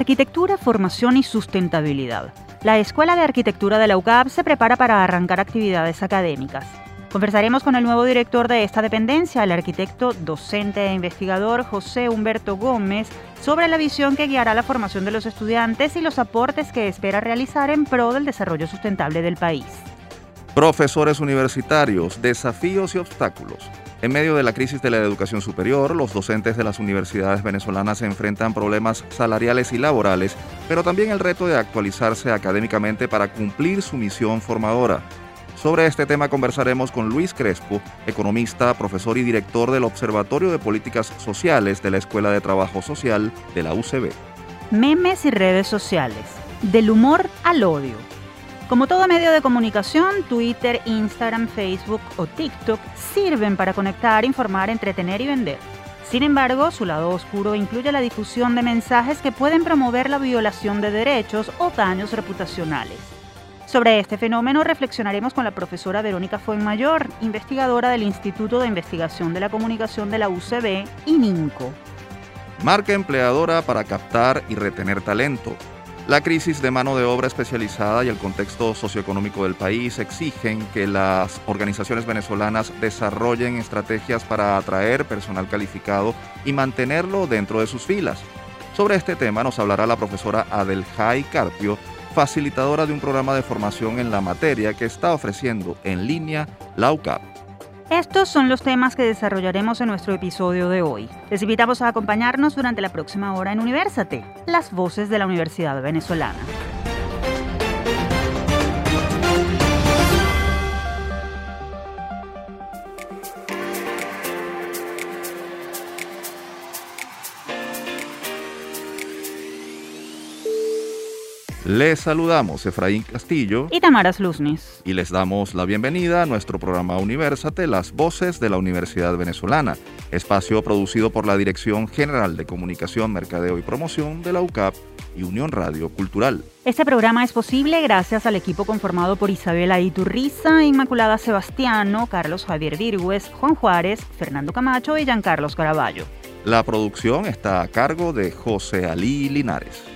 Arquitectura, Formación y Sustentabilidad. La Escuela de Arquitectura de la UCAP se prepara para arrancar actividades académicas. Conversaremos con el nuevo director de esta dependencia, el arquitecto, docente e investigador José Humberto Gómez, sobre la visión que guiará la formación de los estudiantes y los aportes que espera realizar en pro del desarrollo sustentable del país. Profesores universitarios, desafíos y obstáculos. En medio de la crisis de la educación superior, los docentes de las universidades venezolanas se enfrentan problemas salariales y laborales, pero también el reto de actualizarse académicamente para cumplir su misión formadora. Sobre este tema conversaremos con Luis Crespo, economista, profesor y director del Observatorio de Políticas Sociales de la Escuela de Trabajo Social de la UCB. Memes y redes sociales. Del humor al odio. Como todo medio de comunicación, Twitter, Instagram, Facebook o TikTok sirven para conectar, informar, entretener y vender. Sin embargo, su lado oscuro incluye la difusión de mensajes que pueden promover la violación de derechos o daños reputacionales. Sobre este fenómeno reflexionaremos con la profesora Verónica Fuenmayor, investigadora del Instituto de Investigación de la Comunicación de la UCB, ININCO. Marca empleadora para captar y retener talento. La crisis de mano de obra especializada y el contexto socioeconómico del país exigen que las organizaciones venezolanas desarrollen estrategias para atraer personal calificado y mantenerlo dentro de sus filas. Sobre este tema nos hablará la profesora Adeljay Carpio, facilitadora de un programa de formación en la materia que está ofreciendo en línea la UCAP. Estos son los temas que desarrollaremos en nuestro episodio de hoy. Les invitamos a acompañarnos durante la próxima hora en Universate, las voces de la Universidad Venezolana. Les saludamos Efraín Castillo y Tamara Luznis. Y les damos la bienvenida a nuestro programa Universate, las voces de la Universidad Venezolana, espacio producido por la Dirección General de Comunicación, Mercadeo y Promoción de la UCAP y Unión Radio Cultural. Este programa es posible gracias al equipo conformado por Isabela Iturriza, Inmaculada Sebastiano, Carlos Javier Virgües, Juan Juárez, Fernando Camacho y Giancarlos Caraballo. La producción está a cargo de José Alí Linares.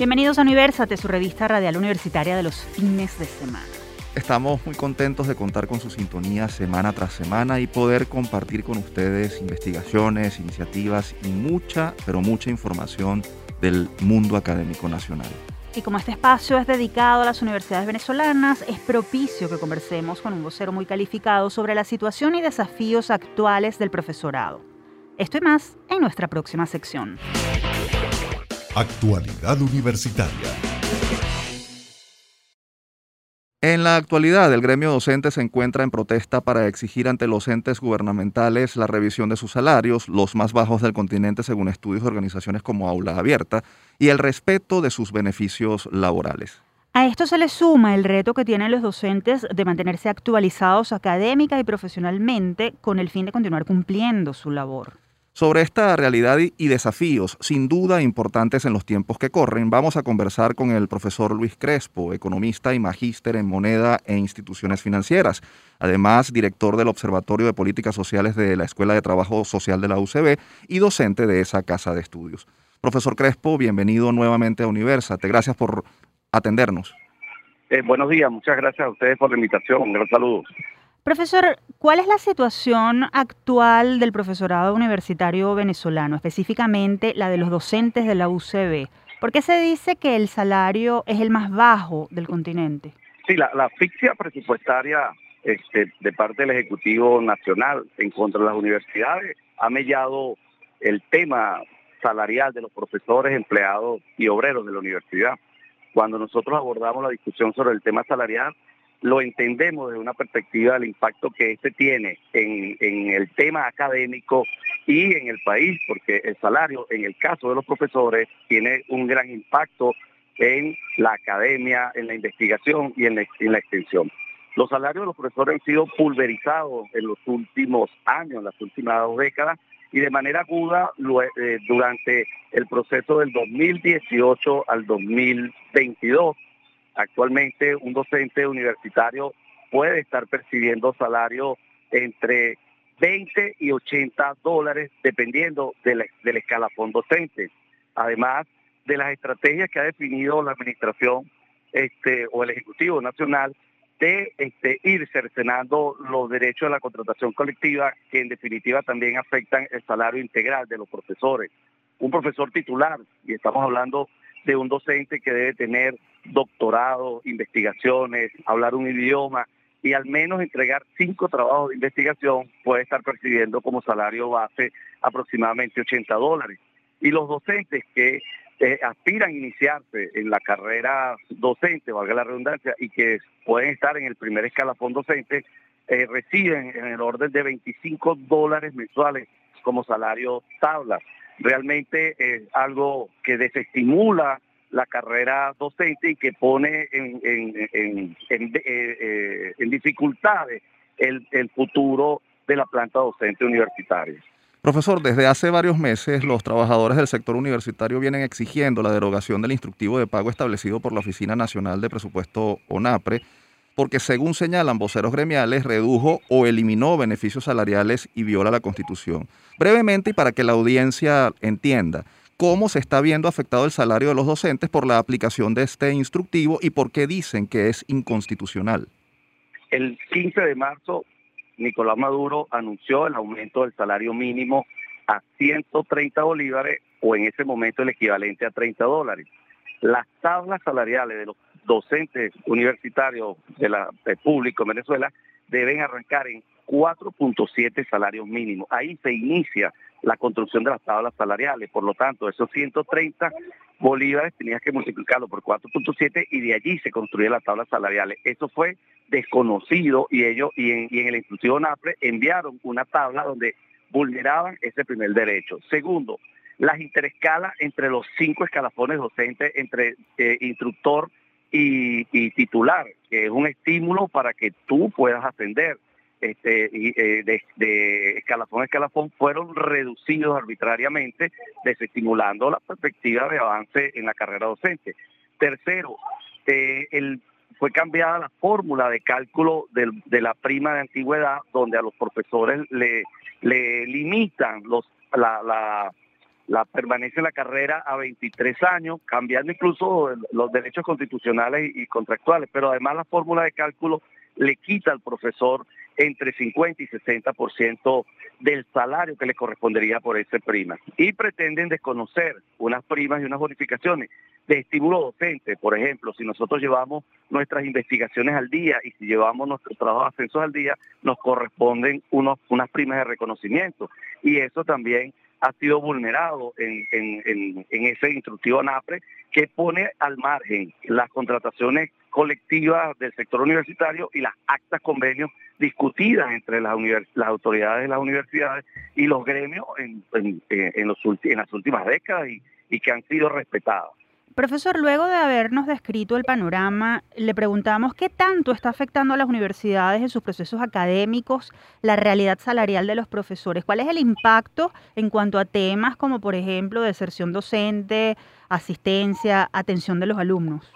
Bienvenidos a Universate, su revista radial universitaria de los fines de semana. Estamos muy contentos de contar con su sintonía semana tras semana y poder compartir con ustedes investigaciones, iniciativas y mucha, pero mucha información del mundo académico nacional. Y como este espacio es dedicado a las universidades venezolanas, es propicio que conversemos con un vocero muy calificado sobre la situación y desafíos actuales del profesorado. Esto y más en nuestra próxima sección. Actualidad Universitaria. En la actualidad, el gremio docente se encuentra en protesta para exigir ante los entes gubernamentales la revisión de sus salarios, los más bajos del continente según estudios de organizaciones como Aula Abierta, y el respeto de sus beneficios laborales. A esto se le suma el reto que tienen los docentes de mantenerse actualizados académica y profesionalmente con el fin de continuar cumpliendo su labor. Sobre esta realidad y desafíos, sin duda importantes en los tiempos que corren, vamos a conversar con el profesor Luis Crespo, economista y magíster en moneda e instituciones financieras, además director del Observatorio de Políticas Sociales de la Escuela de Trabajo Social de la UCB y docente de esa casa de estudios. Profesor Crespo, bienvenido nuevamente a Universate. Gracias por atendernos. Eh, buenos días, muchas gracias a ustedes por la invitación. Un gran saludo. Profesor, ¿cuál es la situación actual del profesorado universitario venezolano, específicamente la de los docentes de la UCB? ¿Por qué se dice que el salario es el más bajo del continente? Sí, la, asfixia presupuestaria este, de parte del Ejecutivo Nacional en contra de las universidades ha mellado el tema salarial de los profesores, empleados y obreros de la universidad. Cuando nosotros abordamos la discusión sobre el tema salarial, lo entendemos desde una perspectiva del impacto que este tiene en, el tema académico y en el país, porque el salario, en el caso de los profesores, tiene un gran impacto en la academia, en la investigación y en la, extensión. Los salarios de los profesores han sido pulverizados en los últimos años, en las últimas dos décadas, y de manera aguda eh, durante el proceso del 2018 al 2022 Actualmente un docente universitario puede estar percibiendo salario entre 20 y 80 dólares dependiendo del, escalafón docente. Además de las estrategias que ha definido la administración este, o el Ejecutivo Nacional de este, ir cercenando los derechos de la contratación colectiva que en definitiva también afectan el salario integral de los profesores. Un profesor titular, y estamos hablando de un docente que debe tener doctorado, investigaciones, hablar un idioma y al menos entregar cinco trabajos de investigación, puede estar percibiendo como salario base aproximadamente 80 dólares. Y los docentes que eh, aspiran a iniciarse en la carrera docente, valga la redundancia, y que pueden estar en el primer escalafón docente, eh, reciben en el orden de 25 dólares mensuales como salario tabla. Realmente es algo que desestimula la carrera docente y que pone en, en, en, eh, dificultades el, el futuro de la planta docente universitaria. Profesor, desde hace varios meses los trabajadores del sector universitario vienen exigiendo la derogación del instructivo de pago establecido por la Oficina Nacional de Presupuesto ONAPRE, porque según señalan voceros gremiales, redujo o eliminó beneficios salariales y viola la Constitución. Brevemente y para que la audiencia entienda, ¿cómo se está viendo afectado el salario de los docentes por la aplicación de este instructivo y por qué dicen que es inconstitucional? El 15 de marzo Nicolás Maduro anunció el aumento del salario mínimo a 130 bolívares o en ese momento el equivalente a 30 dólares. Las tablas salariales de los docentes universitarios de la público en Venezuela deben arrancar en 4.7 salarios mínimos. Ahí se inicia la construcción de las tablas salariales. Por lo tanto, esos 130 bolívares tenías que multiplicarlo por 4.7 y de allí se construyen las tablas salariales. Eso fue desconocido y ellos y en, y en el instructivo NAPRE enviaron una tabla donde vulneraban ese primer derecho. Segundo, las interescalas entre los cinco escalafones docentes entre eh, instructor y, titular, que es un estímulo para que tú puedas ascender este, eh, de, escalafón a escalafón fueron reducidos arbitrariamente, desestimulando la perspectiva de avance en la carrera docente. Tercero, eh, el, fue cambiada la fórmula de cálculo de la prima de antigüedad, donde a los profesores le, le limitan los, la, la, la permanencia en la carrera a 23 años, cambiando incluso los derechos constitucionales y contractuales, pero además la fórmula de cálculo le quita al profesor entre 50 y 60% del salario que le correspondería por esa prima. Y pretenden desconocer unas primas y unas bonificaciones de estímulo docente. Por ejemplo, si nosotros llevamos nuestras investigaciones al día y si llevamos nuestros trabajos de ascensos al día, nos corresponden unos, unas primas de reconocimiento. Y eso también ha sido vulnerado en, en, en, ese instructivo NAPRE que pone al margen las contrataciones colectivas del sector universitario y las actas convenios discutidas entre las, las autoridades de las universidades y los gremios en, en, los, en las últimas décadas y, y que han sido respetadas. Profesor, luego de habernos descrito el panorama, le preguntamos qué tanto está afectando a las universidades en sus procesos académicos la realidad salarial de los profesores. ¿Cuál es el impacto en cuanto a temas como, por ejemplo, deserción docente, asistencia, atención de los alumnos?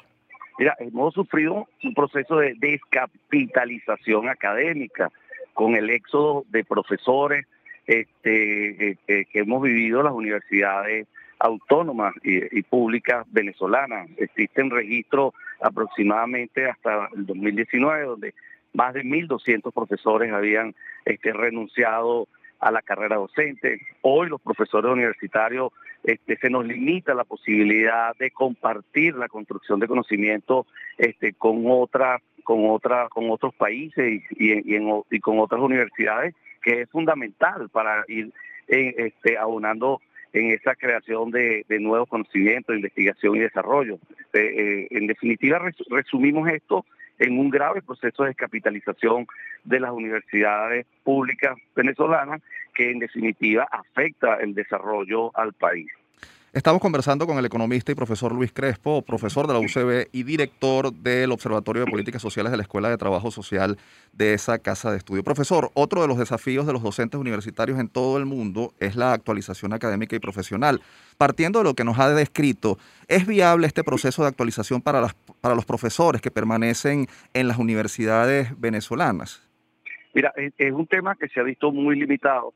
Mira, hemos sufrido un proceso de descapitalización académica con el éxodo de profesores este, eh, eh, que hemos vivido las universidades autónomas y, públicas venezolanas. Existen registros aproximadamente hasta el 2019 donde más de 1.200 profesores habían este, renunciado a la carrera docente. Hoy los profesores universitarios este, se nos limita la posibilidad de compartir la construcción de conocimiento este, con otra, con otra, con otros países y, y, con otras universidades, que es fundamental para ir eh, aunando en esa creación de, nuevos conocimientos, investigación y desarrollo. Eh, eh, en definitiva, resumimos esto en un grave proceso de descapitalización de las universidades públicas venezolanas que en definitiva afecta el desarrollo al país. Estamos conversando con el economista y profesor Luis Crespo, profesor de la UCB y director del Observatorio de Políticas Sociales de la Escuela de Trabajo Social de esa casa de estudio. Profesor, otro de los desafíos de los docentes universitarios en todo el mundo es la actualización académica y profesional. Partiendo de lo que nos ha descrito, ¿es viable este proceso de actualización para, las, para los profesores que permanecen en las universidades venezolanas? Mira, es un tema que se ha visto muy limitado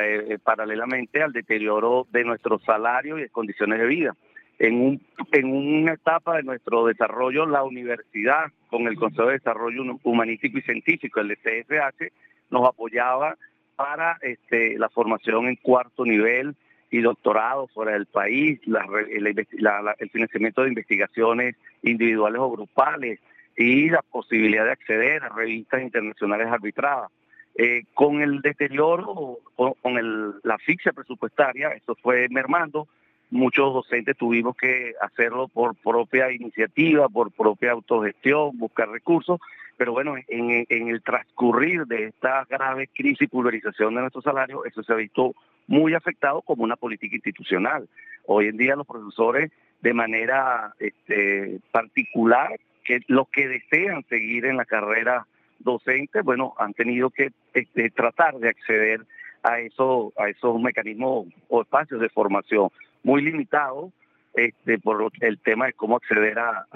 eh, paralelamente al deterioro de nuestros salarios y condiciones de vida. en una etapa de nuestro desarrollo, la universidad, con el Consejo de Desarrollo Humanístico y Científico, el CSH, nos apoyaba para este, la formación en cuarto nivel y doctorado fuera del país, el financiamiento de investigaciones individuales o grupales y la posibilidad de acceder a revistas internacionales arbitradas. Eh, con el deterioro, con, el, la asfixia presupuestaria, esto fue mermando, muchos docentes tuvimos que hacerlo por propia iniciativa, por propia autogestión, buscar recursos, pero bueno, en, el transcurrir de esta grave crisis y pulverización de nuestros salarios, eso se ha visto muy afectado como una política institucional. Hoy en día los profesores de manera este, particular, que los que desean seguir en la carrera docente, bueno, han tenido que este, tratar de acceder a, eso, a esos mecanismos o espacios de formación muy limitados este, por el tema de cómo acceder a,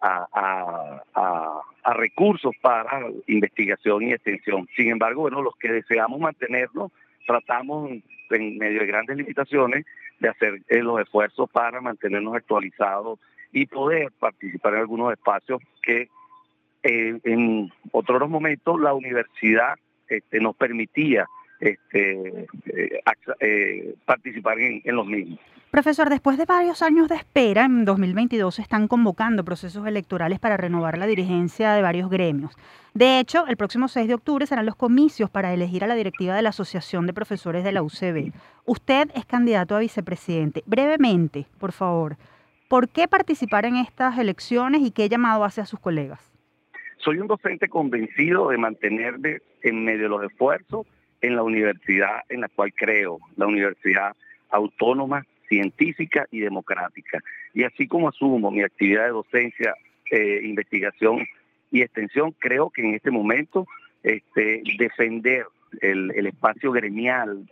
a, recursos para investigación y extensión. Sin embargo, bueno, los que deseamos mantenerlo, tratamos en medio de grandes limitaciones de hacer eh, los esfuerzos para mantenernos actualizados y poder participar en algunos espacios que eh, en otros momentos la universidad este, nos permitía este, eh, eh, participar en, los mismos. Profesor, después de varios años de espera, en 2022 se están convocando procesos electorales para renovar la dirigencia de varios gremios. De hecho, el próximo 6 de octubre serán los comicios para elegir a la directiva de la Asociación de Profesores de la UCB. Usted es candidato a vicepresidente. Brevemente, por favor, ¿por qué participar en estas elecciones y qué llamado hace a sus colegas? Soy un docente convencido de mantenerme en medio de los esfuerzos en la universidad en la cual creo, la universidad autónoma, científica y democrática. Y así como asumo mi actividad de docencia, eh, investigación y extensión, creo que en este momento este, defender el, espacio gremial,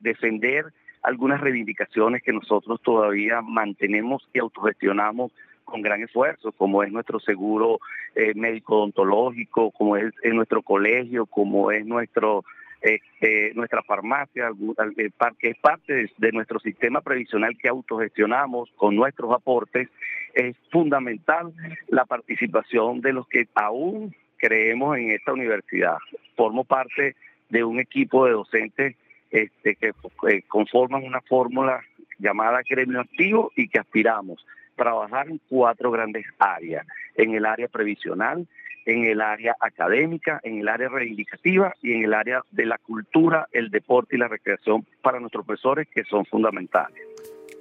defender algunas reivindicaciones que nosotros todavía mantenemos y autogestionamos con gran esfuerzo, como es nuestro seguro eh, médico odontológico, como es, nuestro colegio, como es nuestro este, nuestra farmacia, eh, que es parte de, nuestro sistema previsional que autogestionamos con nuestros aportes, es fundamental la participación de los que aún creemos en esta universidad. Formo parte de un equipo de docentes este, que eh, conforman una fórmula llamada gremio activo y que aspiramos trabajar en cuatro grandes áreas, en el área previsional, en el área académica, en el área reivindicativa y en el área de la cultura, el deporte y la recreación para nuestros profesores que son fundamentales.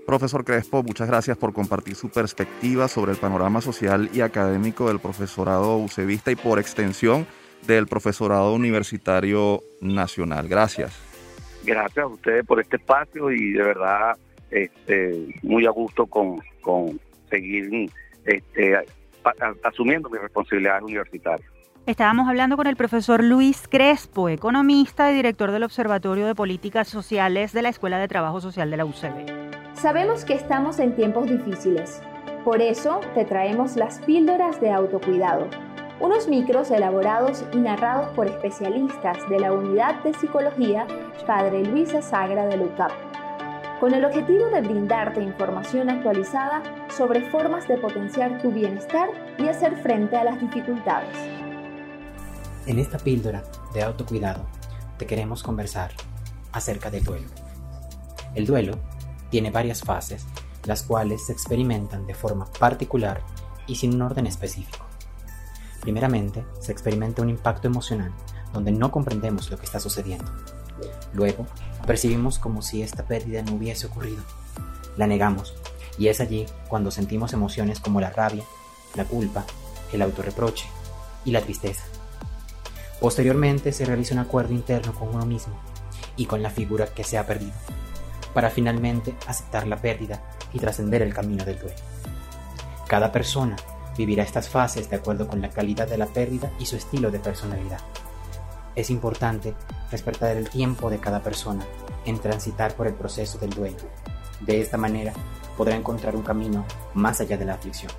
Profesor Crespo, muchas gracias por compartir su perspectiva sobre el panorama social y académico del profesorado UCEVista y por extensión del profesorado universitario nacional. Gracias. Gracias a ustedes por este espacio y de verdad este, muy a gusto con, con seguir este, asumiendo mi responsabilidad universitaria. Estábamos hablando con el profesor Luis Crespo, economista y director del Observatorio de Políticas Sociales de la Escuela de Trabajo Social de la UCB. Sabemos que estamos en tiempos difíciles. Por eso te traemos las píldoras de autocuidado, unos micros elaborados y narrados por especialistas de la Unidad de Psicología Padre Luisa Sagra de LUCAP con el objetivo de brindarte información actualizada sobre formas de potenciar tu bienestar y hacer frente a las dificultades. En esta píldora de autocuidado te queremos conversar acerca del duelo. El duelo tiene varias fases, las cuales se experimentan de forma particular y sin un orden específico. Primeramente, se experimenta un impacto emocional donde no comprendemos lo que está sucediendo. Luego, percibimos como si esta pérdida no hubiese ocurrido. La negamos, y es allí cuando sentimos emociones como la rabia, la culpa, el autorreproche y la tristeza. Posteriormente se realiza un acuerdo interno con uno mismo y con la figura que se ha perdido, para finalmente aceptar la pérdida y trascender el camino del duelo. Cada persona vivirá estas fases de acuerdo con la calidad de la pérdida y su estilo de personalidad. Es importante respetar el tiempo de cada persona en transitar por el proceso del duelo. De esta manera podrá encontrar un camino más allá de la aflicción.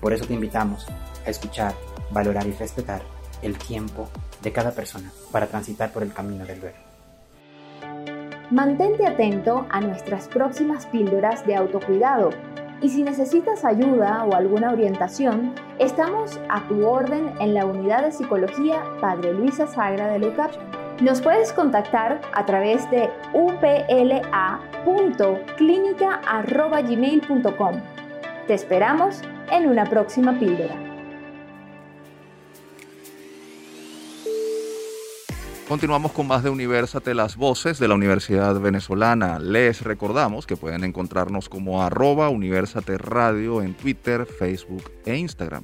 Por eso te invitamos a escuchar, valorar y respetar el tiempo de cada persona para transitar por el camino del duelo. Mantente atento a nuestras próximas píldoras de autocuidado Y si necesitas ayuda o alguna orientación, estamos a tu orden en la unidad de psicología Padre Luisa Sagra de LUCAP. Nos puedes contactar a través de upla.clinica.gmail.com. Te esperamos en una próxima píldora. Continuamos con más de Universate, las voces de la Universidad Venezolana. Les recordamos que pueden encontrarnos como arroba Universate Radio en Twitter, Facebook e Instagram.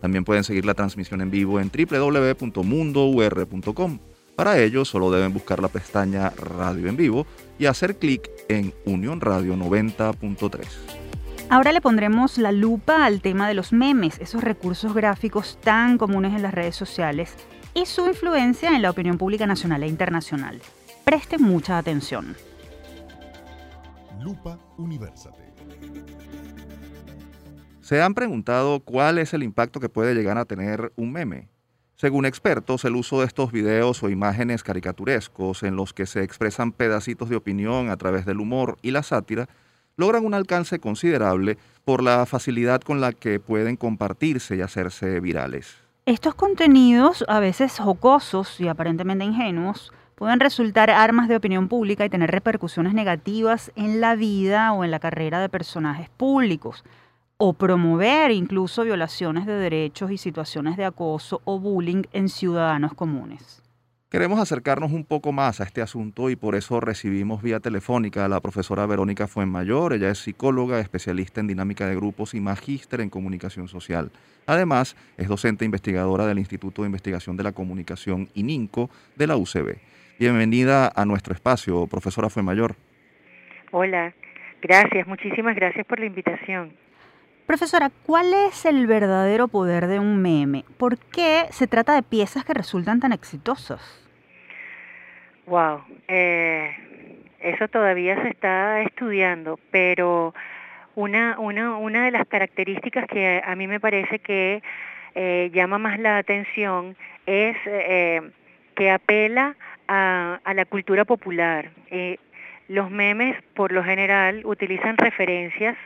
También pueden seguir la transmisión en vivo en www.mundour.com. Para ello, solo deben buscar la pestaña Radio en vivo y hacer clic en Unión Radio 90.3. Ahora le pondremos la lupa al tema de los memes, esos recursos gráficos tan comunes en las redes sociales y su influencia en la opinión pública nacional e internacional. Presten mucha atención. Lupa Universate. ¿Se han preguntado cuál es el impacto que puede llegar a tener un meme? Según expertos, el uso de estos videos o imágenes caricaturescos en los que se expresan pedacitos de opinión a través del humor y la sátira logran un alcance considerable por la facilidad con la que pueden compartirse y hacerse virales. Estos contenidos, a veces jocosos y aparentemente ingenuos, pueden resultar armas de opinión pública y tener repercusiones negativas en la vida o en la carrera de personajes públicos, o promover incluso violaciones de derechos y situaciones de acoso o bullying en ciudadanos comunes. Queremos acercarnos un poco más a este asunto y por eso recibimos vía telefónica a la profesora Verónica Fuenmayor. Ella es psicóloga, especialista en dinámica de grupos y magíster en comunicación social. Además, es docente investigadora del Instituto de Investigación de la Comunicación ININCO de la UCB. Bienvenida a nuestro espacio, profesora Fuenmayor. Hola, gracias, muchísimas gracias por la invitación. Profesora, ¿cuál es el verdadero poder de un meme? ¿Por qué se trata de piezas que resultan tan exitosas? Wow, eh, eso todavía se está estudiando, pero una, una, una de las características que a mí me parece que eh, llama más la atención es eh, que apela a, a, la cultura popular. los memes, por lo general, utilizan referencias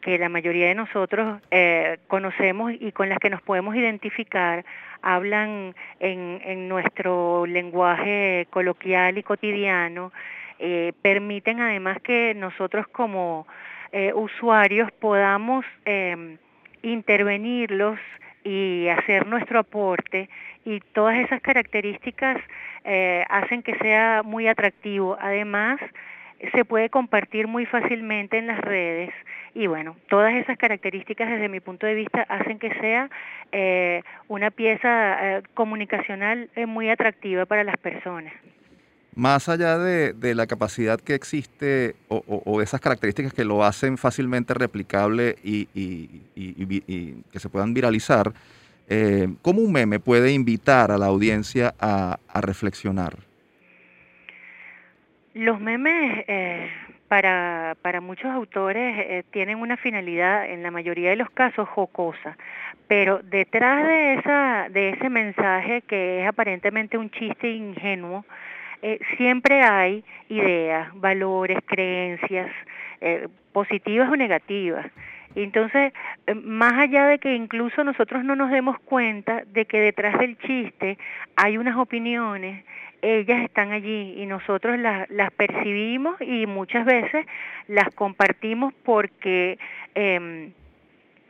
que la mayoría de nosotros conocemos y con las que nos podemos identificar, hablan en, en nuestro lenguaje coloquial y cotidiano, eh, permiten además que nosotros como eh, usuarios podamos em, intervenirlos y hacer nuestro aporte y todas esas características hacen que sea muy atractivo. Además, se puede compartir muy fácilmente en las redes y bueno, todas esas características desde mi punto de vista hacen que sea eh, una pieza eh, comunicacional eh, muy atractiva para las personas. Más allá de, la capacidad que existe o, o, esas características que lo hacen fácilmente replicable y, y, que se puedan viralizar, ¿cómo un meme puede invitar a la audiencia a, a reflexionar? Los memes eh, para, para muchos autores eh, tienen una finalidad, en la mayoría de los casos, jocosa, pero detrás de, esa, de ese mensaje que es aparentemente un chiste ingenuo, eh, siempre hay ideas, valores, creencias, positivas o negativas. Entonces, más allá de que incluso nosotros no nos demos cuenta de que detrás del chiste hay unas opiniones, ellas están allí y nosotros las, las percibimos y muchas veces las compartimos porque eh,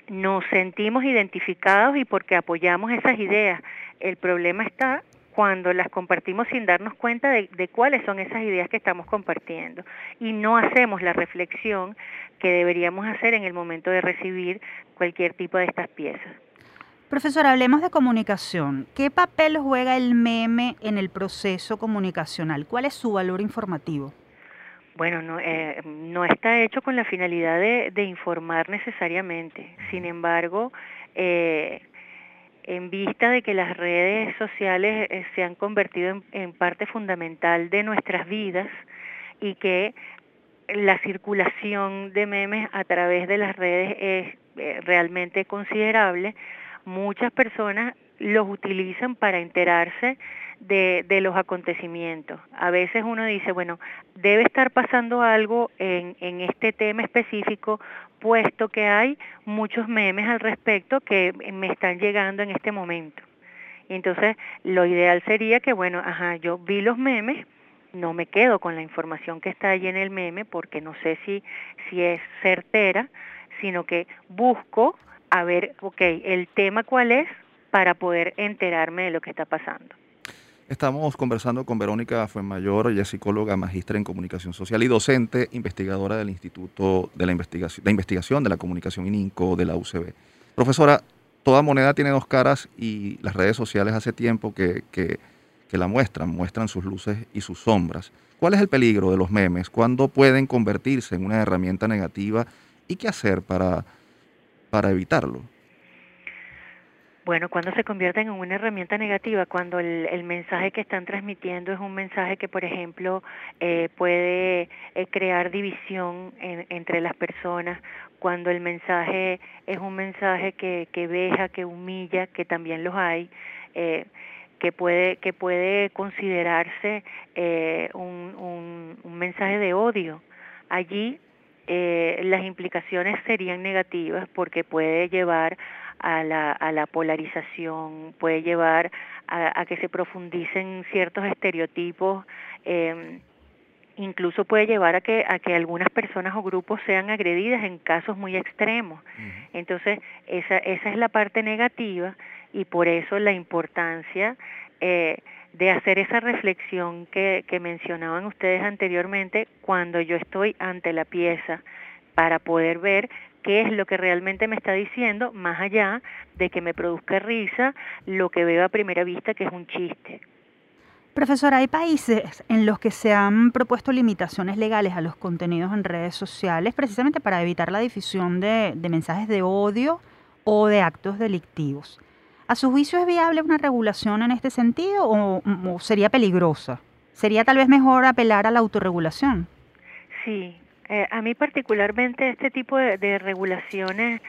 nos sentimos identificados y porque apoyamos esas ideas. El problema está cuando las compartimos sin darnos cuenta de, de, cuáles son esas ideas que estamos compartiendo y no hacemos la reflexión que deberíamos hacer en el momento de recibir cualquier tipo de estas piezas. Profesor, hablemos de comunicación. ¿Qué papel juega el meme en el proceso comunicacional? ¿Cuál es su valor informativo? Bueno, no, eh, no está hecho con la finalidad de, de informar necesariamente. Sin embargo, eh, en vista de que las redes sociales eh, se han convertido en, en, parte fundamental de nuestras vidas y que la circulación de memes a través de las redes es eh, realmente considerable, muchas personas los utilizan para enterarse de, de, los acontecimientos. A veces uno dice, bueno, debe estar pasando algo en, en este tema específico, puesto que hay muchos memes al respecto que me están llegando en este momento. Entonces, lo ideal sería que, bueno, ajá, yo vi los memes, no me quedo con la información que está ahí en el meme porque no sé si, si es certera, sino que busco a ver, ok, el tema cuál es para poder enterarme de lo que está pasando. Estamos conversando con Verónica Fuenmayor, ella es psicóloga, magistra en comunicación social y docente, investigadora del Instituto de la Investigación de, Investigación de la Comunicación ININCO de la UCB. Profesora, toda moneda tiene dos caras y las redes sociales hace tiempo que, que, que la muestran, muestran sus luces y sus sombras. ¿Cuál es el peligro de los memes? ¿Cuándo pueden convertirse en una herramienta negativa? ¿Y qué hacer para, para evitarlo? Bueno, cuando se convierten en una herramienta negativa, cuando el, mensaje que están transmitiendo es un mensaje que, por ejemplo, eh, puede eh, crear división en, entre las personas, cuando el mensaje es un mensaje que, que veja, que humilla, que también los hay, eh, que puede que puede considerarse eh, un, un, un mensaje de odio. Allí eh, las implicaciones serían negativas porque puede llevar a la, a la polarización, puede llevar a, a que se profundicen ciertos estereotipos, eh, incluso puede llevar a que, a que algunas personas o grupos sean agredidas en casos muy extremos. Entonces, esa, esa es la parte negativa y por eso la importancia eh, de hacer esa reflexión que, mencionaban ustedes anteriormente cuando yo estoy ante la pieza para poder ver qué es lo que realmente me está diciendo, más allá de que me produzca risa lo que veo a primera vista que es un chiste. Profesora, hay países en los que se han propuesto limitaciones legales a los contenidos en redes sociales precisamente para evitar la difusión de mensajes de odio o de actos delictivos. ¿A su juicio es viable una regulación en este sentido o, sería peligrosa? ¿Sería tal vez mejor apelar a la autorregulación? Sí, eh, a mí particularmente este tipo de, de regulaciones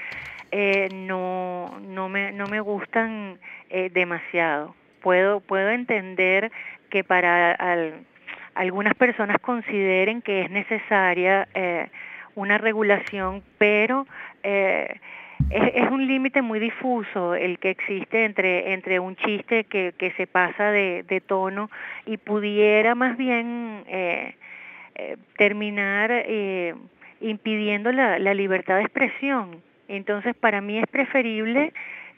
eh, no, no, me, no me gustan eh, demasiado. Puedo, puedo entender que para al, algunas personas consideren que es necesaria eh, una regulación, pero eh, es, un límite muy difuso el que existe entre, entre un chiste que, que se pasa de, de tono y pudiera más bien eh, eh, terminar eh, impidiendo la, la libertad de expresión. Entonces, para mí es preferible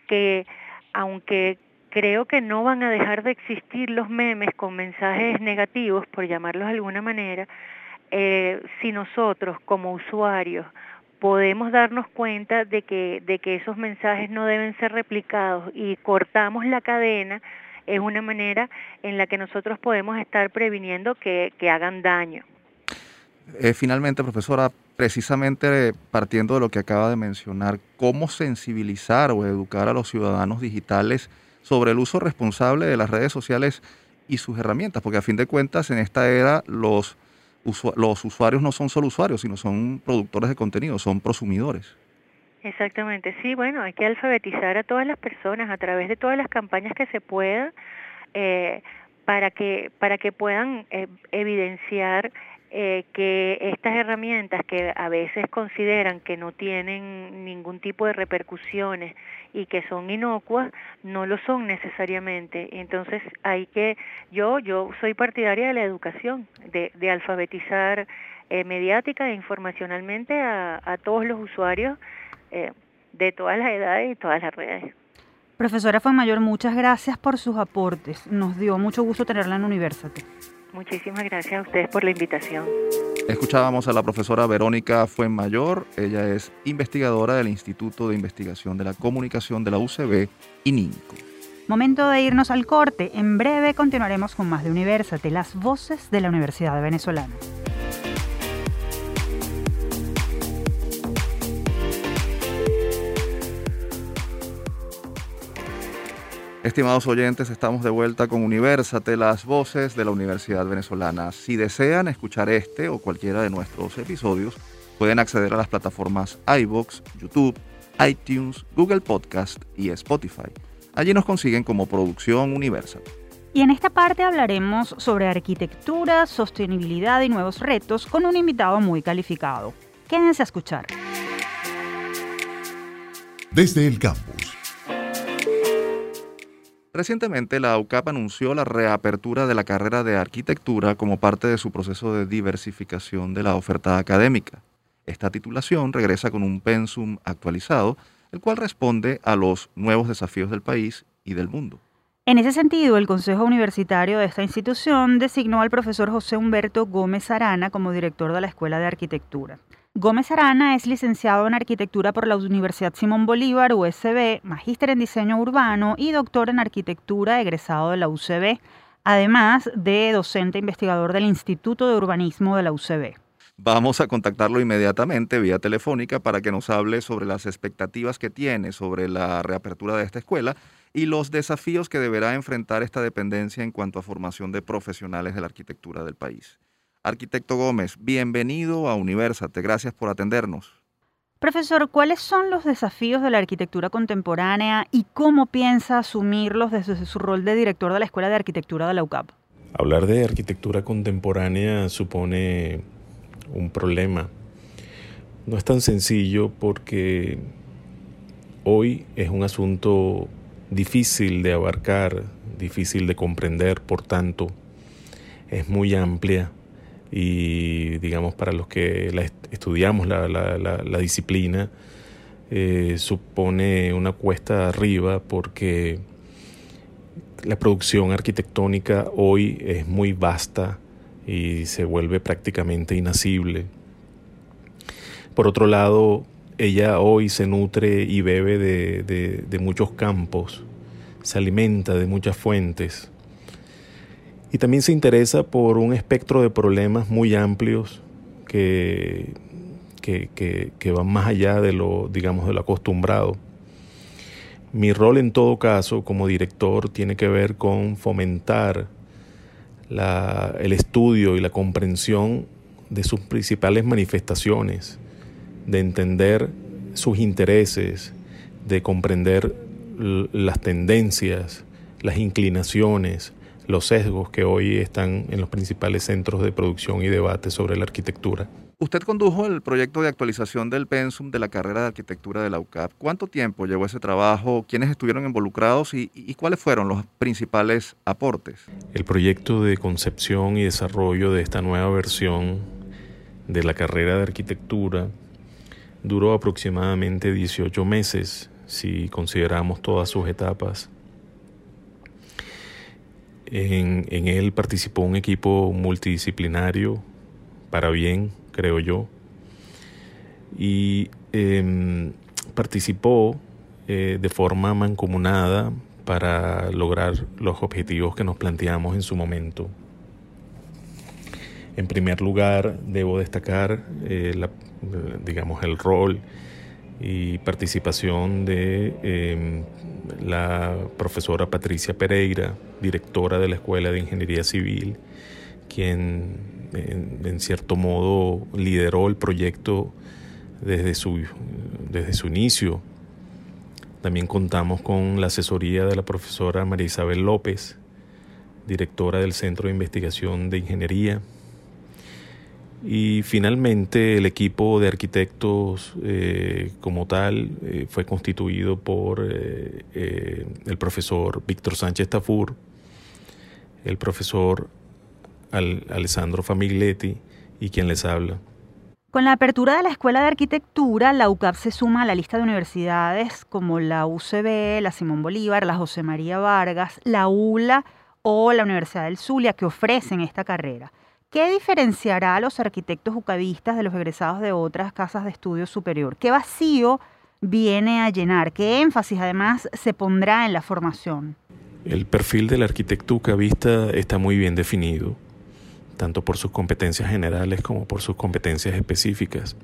que, aunque creo que no van a dejar de existir los memes con mensajes negativos, por llamarlos de alguna manera, eh, si nosotros como usuarios podemos darnos cuenta de que, de que esos mensajes no deben ser replicados y cortamos la cadena, es una manera en la que nosotros podemos estar previniendo que, que hagan daño. Eh, finalmente, profesora, precisamente partiendo de lo que acaba de mencionar, ¿cómo sensibilizar o educar a los ciudadanos digitales sobre el uso responsable de las redes sociales y sus herramientas? Porque a fin de cuentas, en esta era los los usuarios no son solo usuarios, sino son productores de contenido, son prosumidores. Exactamente, sí, bueno, hay que alfabetizar a todas las personas a través de todas las campañas que se pueda eh, para que para que puedan eh, evidenciar eh, que estas herramientas que a veces consideran que no tienen ningún tipo de repercusiones y que son inocuas, no lo son necesariamente. Entonces hay que, yo, yo soy partidaria de la educación, de, de alfabetizar eh, mediática e informacionalmente a, todos los usuarios eh, de todas las edades y todas las redes. Profesora Mayor, muchas gracias por sus aportes. Nos dio mucho gusto tenerla en University. Muchísimas gracias a ustedes por la invitación. Escuchábamos a la profesora Verónica Fuenmayor, ella es investigadora del Instituto de Investigación de la Comunicación de la UCB y NINCO. Momento de irnos al corte. En breve continuaremos con más de Universate, las voces de la Universidad Venezolana. Estimados oyentes, estamos de vuelta con Universate, las voces de la Universidad Venezolana. Si desean escuchar este o cualquiera de nuestros episodios, pueden acceder a las plataformas iBox, YouTube, iTunes, Google Podcast y Spotify. Allí nos consiguen como Producción Universal. Y en esta parte hablaremos sobre arquitectura, sostenibilidad y nuevos retos con un invitado muy calificado. Quédense a escuchar. Desde el campus. Recientemente la UCAP anunció la reapertura de la carrera de arquitectura como parte de su proceso de diversificación de la oferta académica. Esta titulación regresa con un pensum actualizado, el cual responde a los nuevos desafíos del país y del mundo. En ese sentido, el Consejo Universitario de esta institución designó al profesor José Humberto Gómez Arana como director de la Escuela de Arquitectura. Gómez Arana es licenciado en Arquitectura por la Universidad Simón Bolívar, USB, magíster en Diseño Urbano y doctor en Arquitectura egresado de la UCB, además de docente investigador del Instituto de Urbanismo de la UCB. Vamos a contactarlo inmediatamente vía telefónica para que nos hable sobre las expectativas que tiene sobre la reapertura de esta escuela y los desafíos que deberá enfrentar esta dependencia en cuanto a formación de profesionales de la arquitectura del país. Arquitecto Gómez, bienvenido a Universate, gracias por atendernos. Profesor, ¿cuáles son los desafíos de la arquitectura contemporánea y cómo piensa asumirlos desde su rol de director de la Escuela de Arquitectura de la UCAP? Hablar de arquitectura contemporánea supone un problema. No es tan sencillo porque hoy es un asunto difícil de abarcar, difícil de comprender, por tanto, es muy amplia y digamos para los que estudiamos la, disciplina, eh, supone una cuesta arriba porque la producción arquitectónica hoy es muy vasta y se vuelve prácticamente inasible. Por otro lado, ella hoy se nutre y bebe de, muchos campos, se alimenta de muchas fuentes y también se interesa por un espectro de problemas muy amplios que, que, van más allá de lo, digamos, de lo acostumbrado. Mi rol en todo caso como director tiene que ver con fomentar el estudio y la comprensión de sus principales manifestaciones, de entender sus intereses, de comprender las tendencias, las inclinaciones, los sesgos que hoy están en los principales centros de producción y debate sobre la arquitectura. Usted condujo el proyecto de actualización del pensum de la carrera de arquitectura de la UCAP. ¿Cuánto tiempo llevó ese trabajo? ¿Quiénes estuvieron involucrados y, y, cuáles fueron los principales aportes? El proyecto de concepción y desarrollo de esta nueva versión de la carrera de arquitectura duró aproximadamente 18 meses si consideramos todas sus etapas. En, él participó un equipo multidisciplinario para bien, creo yo, y em, participó eh, de forma mancomunada para lograr los objetivos que nos planteamos en su momento. En primer lugar, debo destacar eh, digamos, el rol y participación de em, la profesora Patricia Pereira, directora de la Escuela de Ingeniería Civil, quien en, cierto modo lideró el proyecto desde su, desde su inicio. También contamos con la asesoría de la profesora María Isabel López, directora del Centro de Investigación de Ingeniería y finalmente el equipo de arquitectos eh, como tal eh, fue constituido por eh, el profesor Víctor Sánchez Tafur, el profesor Alessandro Famiglietti y quien les habla. Con la apertura de la Escuela de Arquitectura, la UCAP se suma a la lista de universidades como la UCB, la Simón Bolívar, la José María Vargas, la ULA o la Universidad del Zulia que ofrecen esta carrera. ¿Qué diferenciará a los arquitectos ucabistas de los egresados de otras casas de estudio superior? ¿Qué vacío viene a llenar? ¿Qué énfasis además se pondrá en la formación? El perfil del arquitecto ucabista está muy bien definido, tanto por sus competencias generales como por sus competencias específicas.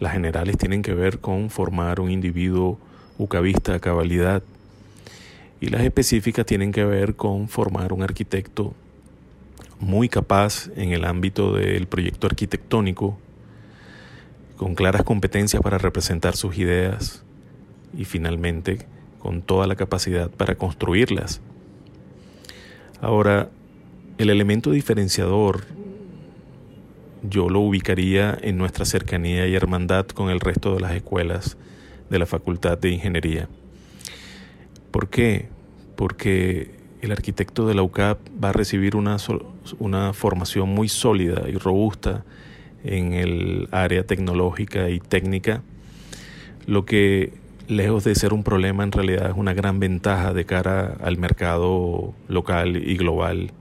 Las generales tienen que ver con formar un individuo ucabista a cabalidad y las específicas tienen que ver con formar un arquitecto muy capaz en el ámbito del proyecto arquitectónico, con claras competencias para representar sus ideas y finalmente con toda la capacidad para construirlas. Ahora, el elemento diferenciador yo lo ubicaría en nuestra cercanía y hermandad con el resto de las escuelas de la Facultad de Ingeniería. ¿Por qué? Porque el arquitecto de la UCAP va a recibir una, una formación muy sólida y robusta en el área tecnológica y técnica, lo que lejos de ser un problema en realidad es una gran ventaja de cara al mercado local y global.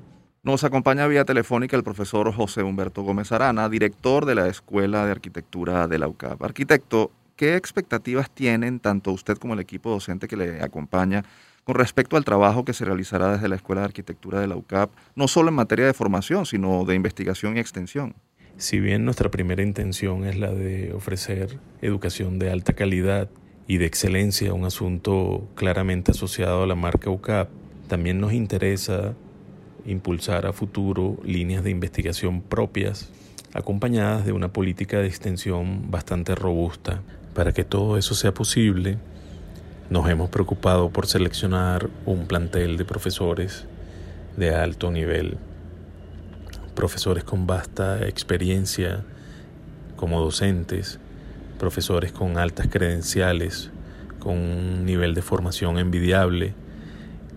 Nos acompaña vía telefónica el profesor José Humberto Gómez Arana, director de la Escuela de Arquitectura de la UCAP. Arquitecto, ¿qué expectativas tienen tanto usted como el equipo docente que le acompaña con respecto al trabajo que se realizará desde la Escuela de Arquitectura de la UCAP, no solo en materia de formación, sino de investigación y extensión? Si bien nuestra primera intención es la de ofrecer educación de alta calidad y de excelencia, un asunto claramente asociado a la marca UCAP, también nos interesa impulsar a futuro líneas de investigación propias, acompañadas de una política de extensión bastante robusta. Para que todo eso sea posible, nos hemos preocupado por seleccionar un plantel de profesores de alto nivel, profesores con vasta experiencia como docentes, profesores con altas credenciales, con un nivel de formación envidiable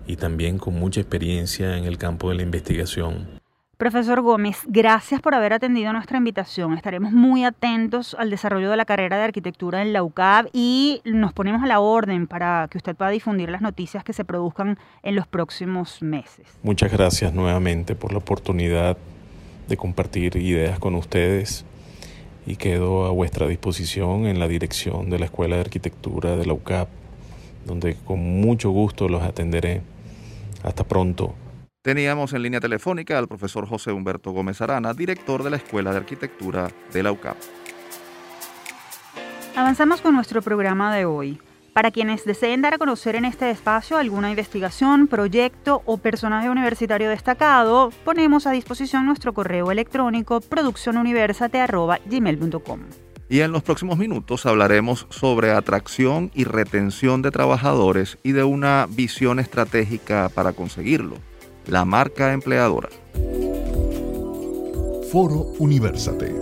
y también con mucha experiencia en el campo de la investigación. Profesor Gómez, gracias por haber atendido nuestra invitación. Estaremos muy atentos al desarrollo de la carrera de arquitectura en la UCAB y nos ponemos a la orden para que usted pueda difundir las noticias que se produzcan en los próximos meses. Muchas gracias nuevamente por la oportunidad de compartir ideas con ustedes y quedo a vuestra disposición en la dirección de la Escuela de Arquitectura de la UCAP, donde con mucho gusto los atenderé. Hasta pronto. Teníamos en línea telefónica al profesor José Humberto Gómez Arana, director de la Escuela de Arquitectura de la UCAP. Avanzamos con nuestro programa de hoy. Para quienes deseen dar a conocer en este espacio alguna investigación, proyecto o personaje universitario destacado, ponemos a disposición nuestro correo electrónico produccionuniversate.gmail.com. Y en los próximos minutos hablaremos sobre atracción y retención de trabajadores y de una visión estratégica para conseguirlo, la marca empleadora. Foro Universate.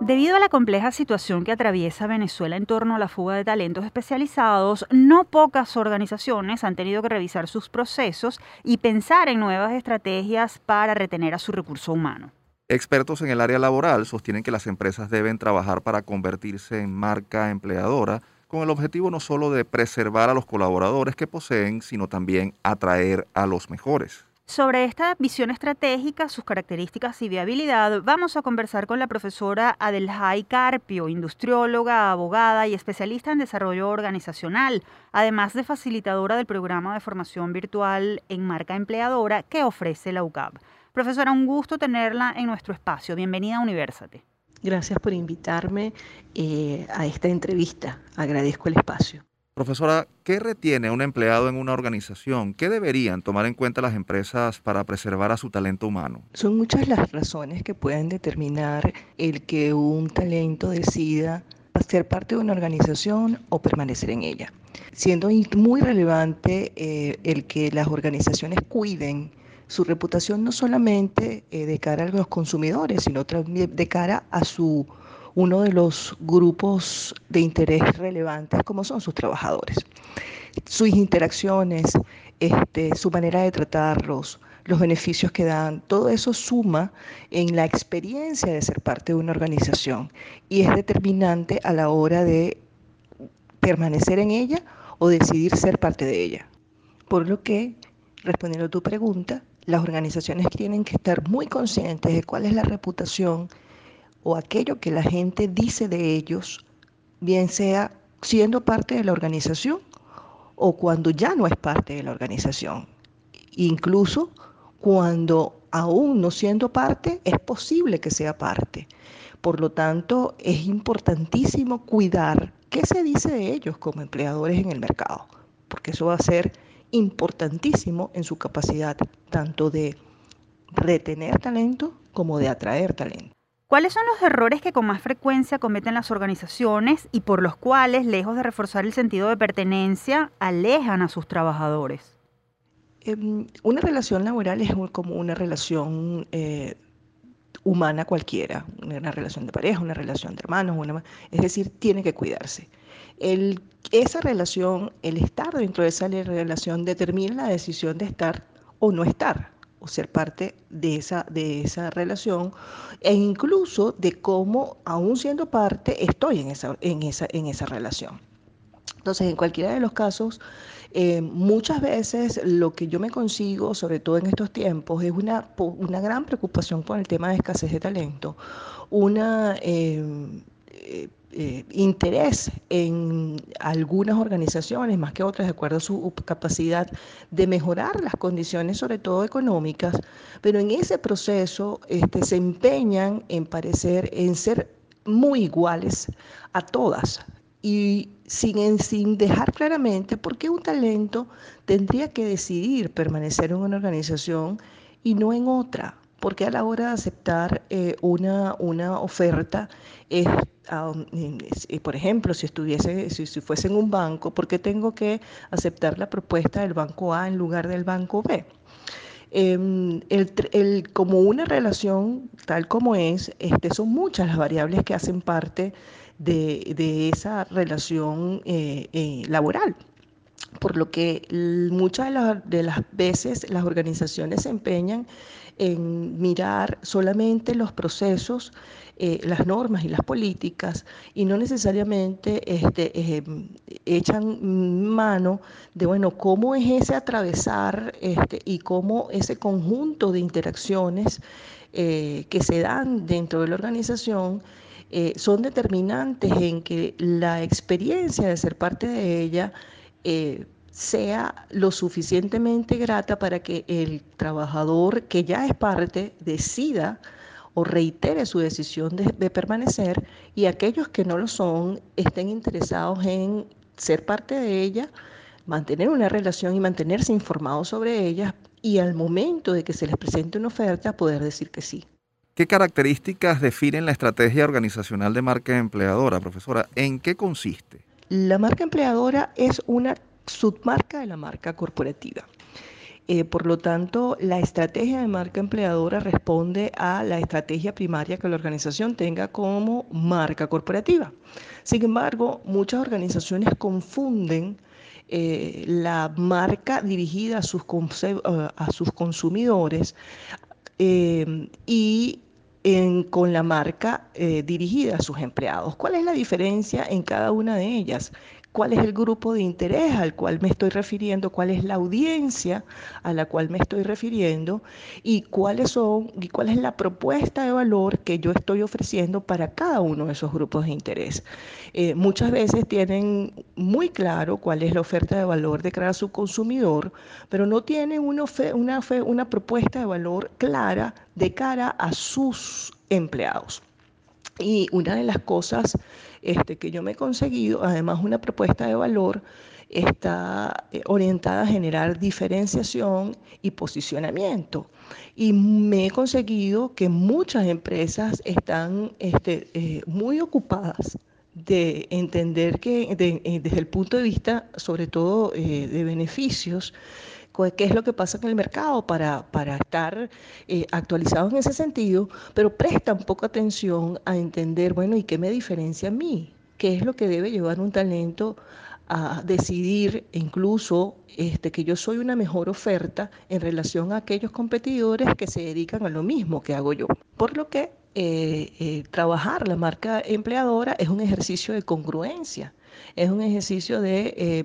Debido a la compleja situación que atraviesa Venezuela en torno a la fuga de talentos especializados, no pocas organizaciones han tenido que revisar sus procesos y pensar en nuevas estrategias para retener a su recurso humano. Expertos en el área laboral sostienen que las empresas deben trabajar para convertirse en marca empleadora con el objetivo no solo de preservar a los colaboradores que poseen, sino también atraer a los mejores. Sobre esta visión estratégica, sus características y viabilidad, vamos a conversar con la profesora Adelhay Carpio, industrióloga, abogada y especialista en desarrollo organizacional, además de facilitadora del programa de formación virtual en marca empleadora que ofrece la UCAP. Profesora, un gusto tenerla en nuestro espacio. Bienvenida a Universate. Gracias por invitarme eh, a esta entrevista. Agradezco el espacio. Profesora, ¿qué retiene un empleado en una organización? ¿Qué deberían tomar en cuenta las empresas para preservar a su talento humano? Son muchas las razones que pueden determinar el que un talento decida ser parte de una organización o permanecer en ella. Siendo muy relevante eh, el que las organizaciones cuiden su reputación no solamente eh, de cara a los consumidores, sino también de cara a su uno de los grupos de interés relevantes como son sus trabajadores. Sus interacciones, este, su manera de tratarlos, los beneficios que dan, todo eso suma en la experiencia de ser parte de una organización y es determinante a la hora de permanecer en ella o decidir ser parte de ella. Por lo que, respondiendo a tu pregunta, las organizaciones tienen que estar muy conscientes de cuál es la reputación o aquello que la gente dice de ellos, bien sea siendo parte de la organización o cuando ya no es parte de la organización. Incluso cuando aún no siendo parte, es posible que sea parte. Por lo tanto, es importantísimo cuidar qué se dice de ellos como empleadores en el mercado, porque eso va a ser importantísimo en su capacidad tanto de retener talento como de atraer talento. ¿Cuáles son los errores que con más frecuencia cometen las organizaciones y por los cuales, lejos de reforzar el sentido de pertenencia, alejan a sus trabajadores? Em, una relación laboral es como una relación eh, humana cualquiera, una relación de pareja, una relación de hermanos, una, es decir, tiene que cuidarse. El, esa relación, el estar dentro de esa relación determina la decisión de estar o no estar, o ser parte de esa, de esa relación, e incluso de cómo, aún siendo parte, estoy en esa, en esa, en esa relación. Entonces, en cualquiera de los casos, eh, muchas veces lo que yo me consigo, sobre todo en estos tiempos, es una, una gran preocupación por el tema de escasez de talento, una eh, eh, interés en algunas organizaciones, más que otras, de acuerdo a su capacidad de mejorar las condiciones, sobre todo económicas, pero en ese proceso este, se empeñan en parecer, en ser muy iguales a todas, y sin, sin dejar claramente por qué un talento tendría que decidir permanecer en una organización y no en otra. Porque a la hora de aceptar eh, una, una oferta, por ejemplo, si estuviese, si, si, fuese en un banco, ¿por qué tengo que aceptar la propuesta del banco A en lugar del banco B? Em, el, como una relación tal como es, este, son muchas las variables que hacen parte de, esa relación eh, eh, laboral. Por lo que muchas de, las veces las organizaciones se empeñan en mirar solamente los procesos, eh, las normas y las políticas y no necesariamente este, echan mano de, bueno, cómo es ese atravesar este, y cómo ese conjunto de interacciones que se dan dentro de la organización eh, son determinantes en que la experiencia de ser parte de ella eh, sea lo suficientemente grata para que el trabajador que ya es parte decida o reitere su decisión de, de permanecer y aquellos que no lo son estén interesados en ser parte de ella, mantener una relación y mantenerse informados sobre ella y al momento de que se les presente una oferta poder decir que sí. ¿Qué características definen la estrategia organizacional de marca empleadora, profesora? ¿En qué consiste? La marca empleadora es una submarca de la marca corporativa. Eh, por lo tanto, la estrategia de marca empleadora responde a la estrategia primaria que la organización tenga como marca corporativa. Sin embargo, muchas organizaciones confunden eh, la marca dirigida a sus, consumidores eh, y con la marca dirigida a sus empleados. ¿Cuál es la diferencia en cada una de ellas? Cuál es el grupo de interés al cual me estoy refiriendo, cuál es la audiencia a la cual me estoy refiriendo y cuáles son y cuál es la propuesta de valor que yo estoy ofreciendo para cada uno de esos grupos de interés. Eh, muchas veces tienen muy claro cuál es la oferta de valor de cara a su consumidor, pero no tienen una, una, una propuesta de valor clara de cara a sus empleados. Y una de las cosas este, que yo me he conseguido, además una propuesta de valor, está eh, orientada a generar diferenciación y posicionamiento. Y me he conseguido que muchas empresas están este, eh, muy ocupadas de entender que eh, desde el punto de vista, sobre todo de beneficios, qué es lo que pasa en el mercado para, para estar eh, actualizados en ese sentido, pero prestan poca atención a entender, bueno, ¿y qué me diferencia a mí? ¿Qué es lo que debe llevar un talento a decidir incluso este, que yo soy una mejor oferta en relación a aquellos competidores que se dedican a lo mismo que hago yo? Por lo que eh, eh, trabajar la marca empleadora es un ejercicio de congruencia, es un ejercicio de eh,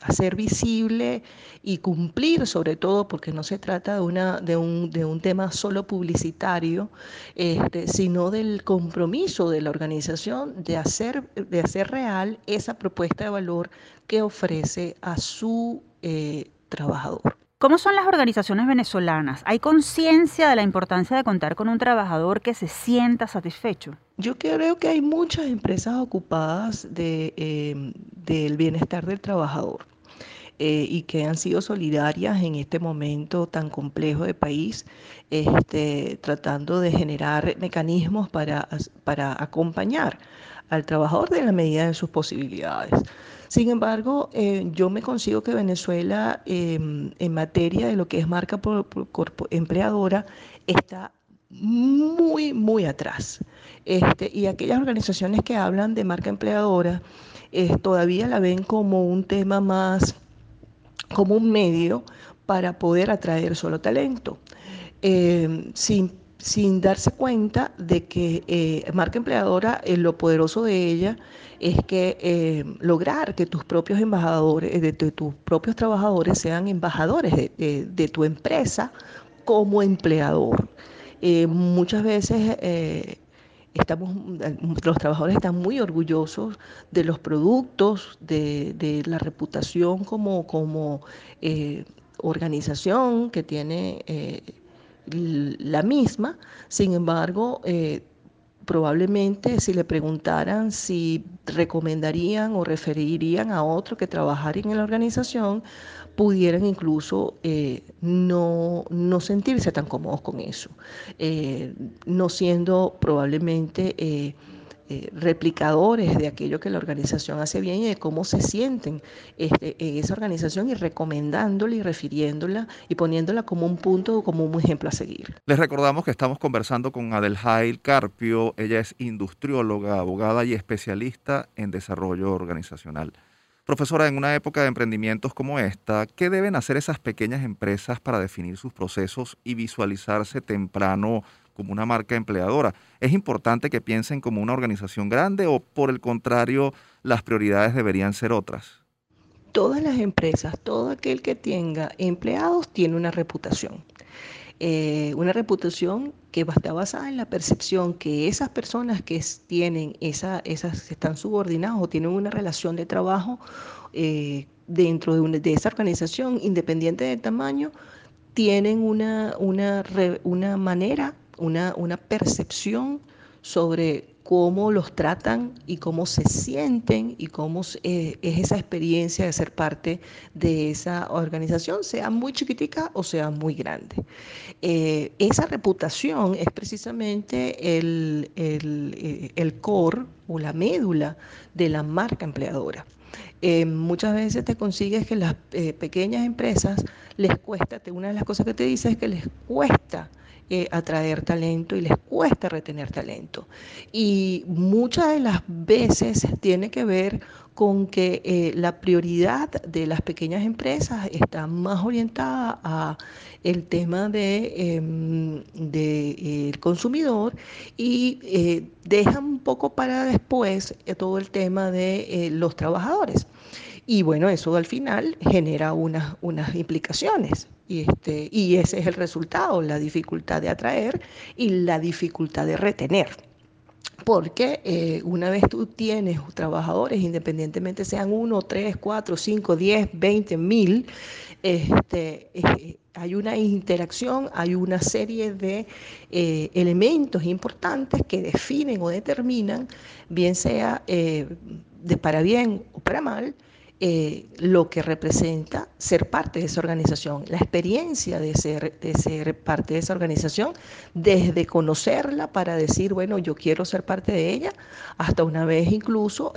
hacer visible y cumplir, sobre todo porque no se trata de, una, de, un, de un tema solo publicitario, este, sino del compromiso de la organización de hacer, de hacer real esa propuesta de valor que ofrece a su eh, trabajador. ¿Cómo son las organizaciones venezolanas? ¿Hay conciencia de la importancia de contar con un trabajador que se sienta satisfecho? Yo creo que hay muchas empresas ocupadas em, del bienestar del trabajador. eh, y que han sido solidarias en este momento tan complejo de país, este, tratando de generar mecanismos para, para acompañar al trabajador de la medida de sus posibilidades. Sin embargo, eh, yo me consigo que Venezuela, em, en materia de lo que es marca por, empleadora, está muy, muy atrás. Este, y aquellas organizaciones que hablan de marca empleadora eh, todavía la ven como un tema más, como un medio para poder atraer solo talento. Eh, sin, sin, darse cuenta de que eh, marca empleadora, lo poderoso de ella es que lograr que tus propios embajadores, de, tus propios trabajadores sean embajadores de tu empresa como empleador. Eh, muchas veces eh, estamos, los trabajadores están muy orgullosos de los productos, de, la reputación como, como eh, organización que tiene la misma. Sin embargo, probablemente si le preguntaran si recomendarían o referirían a otro que trabajara en la organización, pudieran incluso eh, no, sentirse tan cómodos con eso, eh, no siendo probablemente eh, replicadores de aquello que la organización hace bien y de cómo se sienten este, en esa organización y recomendándola y refiriéndola y poniéndola como un punto o como un ejemplo a seguir. Les recordamos que estamos conversando con Adelhail Carpio, ella es industrióloga, abogada y especialista en desarrollo organizacional. Profesora, en una época de emprendimientos como esta, ¿qué deben hacer esas pequeñas empresas para definir sus procesos y visualizarse temprano como una marca empleadora? ¿Es importante que piensen como una organización grande o por el contrario las prioridades deberían ser otras? Todas las empresas, todo aquel que tenga empleados tiene una reputación. Eh, una reputación que está basada en la percepción que esas personas que tienen esa, esas están subordinadas o tienen una relación de trabajo eh, dentro de, de, esa organización, independiente del tamaño, tienen una, una, una manera, una, una percepción sobre cómo los tratan y cómo se sienten y cómo eh, es esa experiencia de ser parte de esa organización, sea muy chiquitica o sea muy grande. Eh, esa reputación es precisamente el, el, eh, el, core o la médula de la marca empleadora. muchas veces te consigues que las pequeñas empresas les cuesta, una de las cosas que te dice es que les cuesta eh, atraer talento y les cuesta retener talento. Y muchas de las veces tiene que ver con que eh, la prioridad de las pequeñas empresas está más orientada a el tema de, em, de consumidor y eh, dejan un poco para después todo el tema de los trabajadores. Y bueno, eso al final genera unas, unas implicaciones. Y, este, y ese es el resultado, la dificultad de atraer y la dificultad de retener. Porque eh, una vez tú tienes trabajadores, independientemente sean uno, tres, cuatro, cinco, diez, veinte mil, este, eh, hay una interacción, hay una serie de eh, elementos importantes que definen o determinan, bien sea de para bien o para mal, eh, lo que representa ser parte de esa organización, la experiencia de ser, de ser parte de esa organización, desde conocerla para decir, bueno, yo quiero ser parte de ella, hasta una vez incluso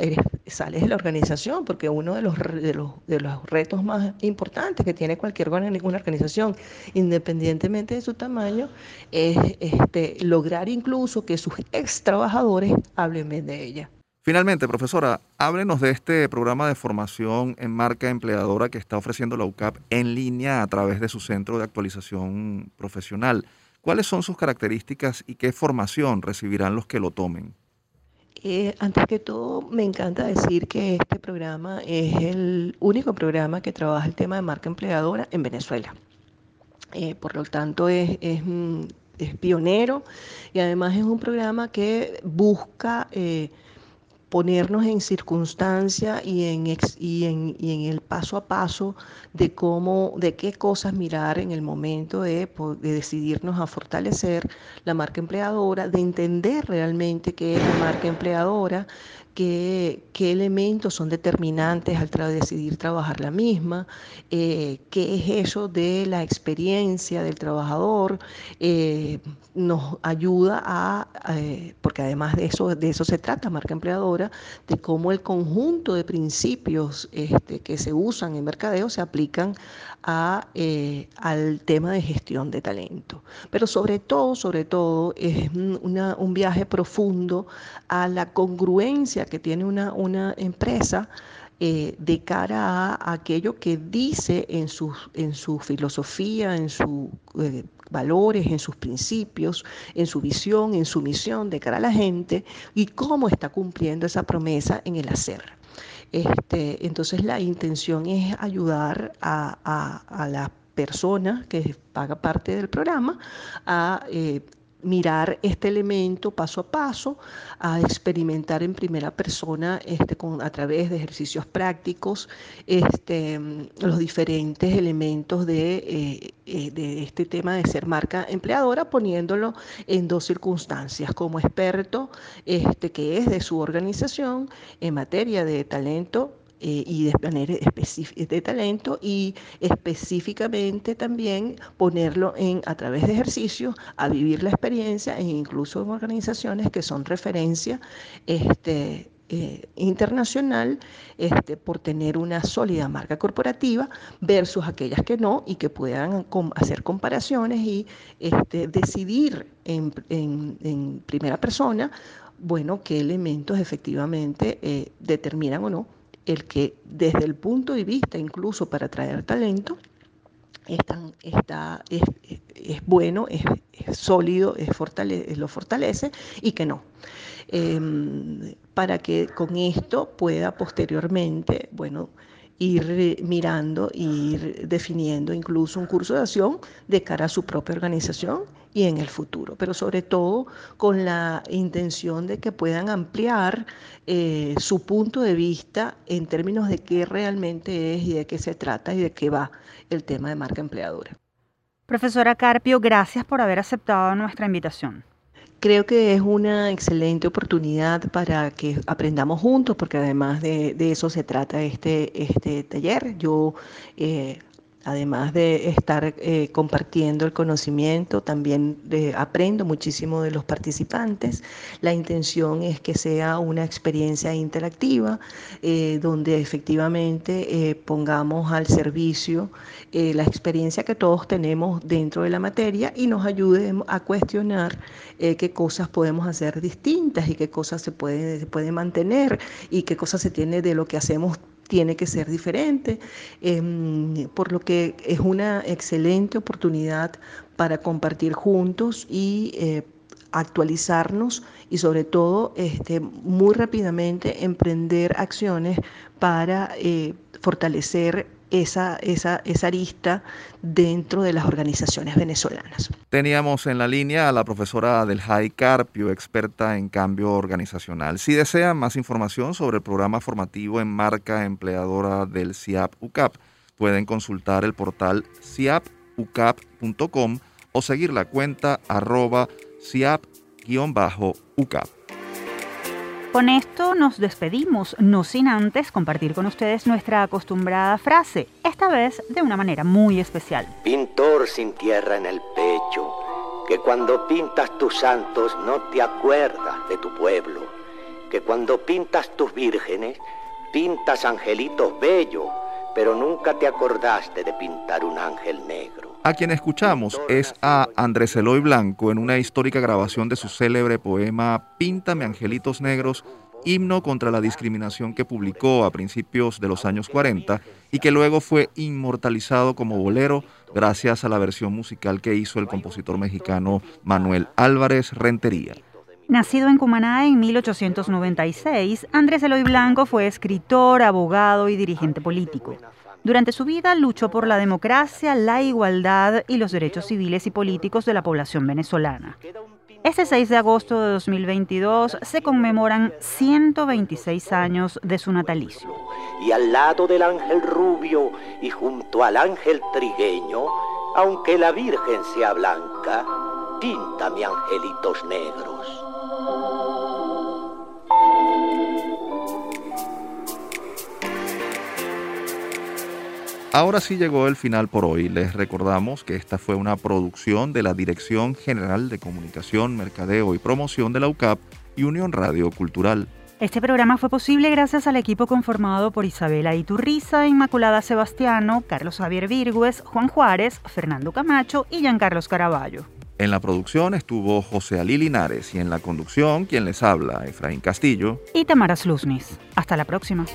sales de la organización, porque uno de los, de los, de los retos más importantes que tiene cualquier una organización, independientemente de su tamaño, es este, lograr incluso que sus ex trabajadores hablen de ella. Finalmente, profesora, háblenos de este programa de formación en marca empleadora que está ofreciendo la UCAP en línea a través de su centro de actualización profesional. ¿Cuáles son sus características y qué formación recibirán los que lo tomen? Eh, antes que todo, me encanta decir que este programa es el único programa que trabaja el tema de marca empleadora en Venezuela. Eh, por lo tanto, es, mm, es, pionero y además es un programa que busca... Eh, ponernos en circunstancia y en, y, en, y en, el paso a paso de cómo, de qué cosas mirar en el momento de, de, decidirnos a fortalecer la marca empleadora, de entender realmente qué es la marca empleadora, qué, qué elementos son determinantes al decidir trabajar la misma, eh, qué es eso de la experiencia del trabajador, eh, nos ayuda a, eh, porque además de eso, de eso se trata, marca empleadora, de cómo el conjunto de principios este, que se usan en mercadeo se aplican a, al tema de gestión de talento. Pero sobre todo, sobre todo, es un viaje profundo a la congruencia que tiene una, una empresa eh, de cara a aquello que dice en su, en su filosofía, en sus eh, valores, en sus principios, en su visión, en su misión de cara a la gente y cómo está cumpliendo esa promesa en el hacer. Este, entonces la intención es ayudar a, a, a la persona que paga parte del programa a eh, mirar este elemento paso a paso, a experimentar en primera persona este, con, a través de ejercicios prácticos este, los diferentes elementos de, eh, eh, de este tema de ser marca empleadora, poniéndolo en dos circunstancias, como experto este, que es de su organización en materia de talento eh, y de manera de talento y específicamente también ponerlo en a través de ejercicios a vivir la experiencia e incluso en organizaciones que son referencia este, eh, internacional este, por tener una sólida marca corporativa versus aquellas que no y que puedan hacer comparaciones y este, decidir en, primera persona, bueno, qué elementos efectivamente eh, determinan o no el que desde el punto de vista incluso para atraer talento, está, es, bueno, es, sólido, lo fortalece y que no. Em, para que con esto pueda posteriormente, bueno, ir mirando, ir definiendo incluso un curso de acción de cara a su propia organización y en el futuro, pero sobre todo con la intención de que puedan ampliar eh, su punto de vista en términos de qué realmente es y de qué se trata y de qué va el tema de marca empleadora. Profesora Carpio, gracias por haber aceptado nuestra invitación. Creo que es una excelente oportunidad para que aprendamos juntos, porque además de, eso se trata este, este taller. Yo eh, Además de estar eh, compartiendo el conocimiento, también aprendo muchísimo de los participantes. La intención es que sea una experiencia interactiva, eh, donde efectivamente eh, pongamos al servicio la experiencia que todos tenemos dentro de la materia y nos ayude a cuestionar qué cosas podemos hacer distintas y qué cosas se pueden puede mantener y qué cosas se tiene de lo que hacemos tiene que ser diferente, em, por lo que es una excelente oportunidad para compartir juntos y eh, actualizarnos y sobre todo este, muy rápidamente emprender acciones para eh, fortalecer esa, esa, esa arista dentro de las organizaciones venezolanas. Teníamos en la línea a la profesora del Jai Carpio, experta en cambio organizacional. Si desean más información sobre el programa formativo en marca empleadora del CIAP UCAP, pueden consultar el portal ciapucap.com o seguir la cuenta arroba ciap-ucap. Con esto nos despedimos, no sin antes compartir con ustedes nuestra acostumbrada frase, esta vez de una manera muy especial. Pintor sin tierra en el pecho, que cuando pintas tus santos no te acuerdas de tu pueblo, que cuando pintas tus vírgenes, pintas angelitos bellos, pero nunca te acordaste de pintar un ángel negro. A quien escuchamos es a Andrés Eloy Blanco en una histórica grabación de su célebre poema Píntame Angelitos Negros, himno contra la discriminación que publicó a principios de los años 40 y que luego fue inmortalizado como bolero gracias a la versión musical que hizo el compositor mexicano Manuel Álvarez Rentería. Nacido en Cumaná en 1896, Andrés Eloy Blanco fue escritor, abogado y dirigente político. Durante su vida luchó por la democracia, la igualdad y los derechos civiles y políticos de la población venezolana. Este 6 de agosto de 2022 se conmemoran 126 años de su natalicio. Y al lado del ángel rubio y junto al ángel trigueño, aunque la Virgen sea blanca, píntame angelitos negros. Ahora sí llegó el final por hoy. Les recordamos que esta fue una producción de la Dirección General de Comunicación, Mercadeo y Promoción de la UCAP y Unión Radio Cultural. Este programa fue posible gracias al equipo conformado por Isabela Iturriza, Inmaculada Sebastiano, Carlos Javier Virgües, Juan Juárez, Fernando Camacho y Giancarlos Caraballo. En la producción estuvo José Alí Linares y en la conducción quien les habla, Efraín Castillo y Tamara Sluznis. Hasta la próxima.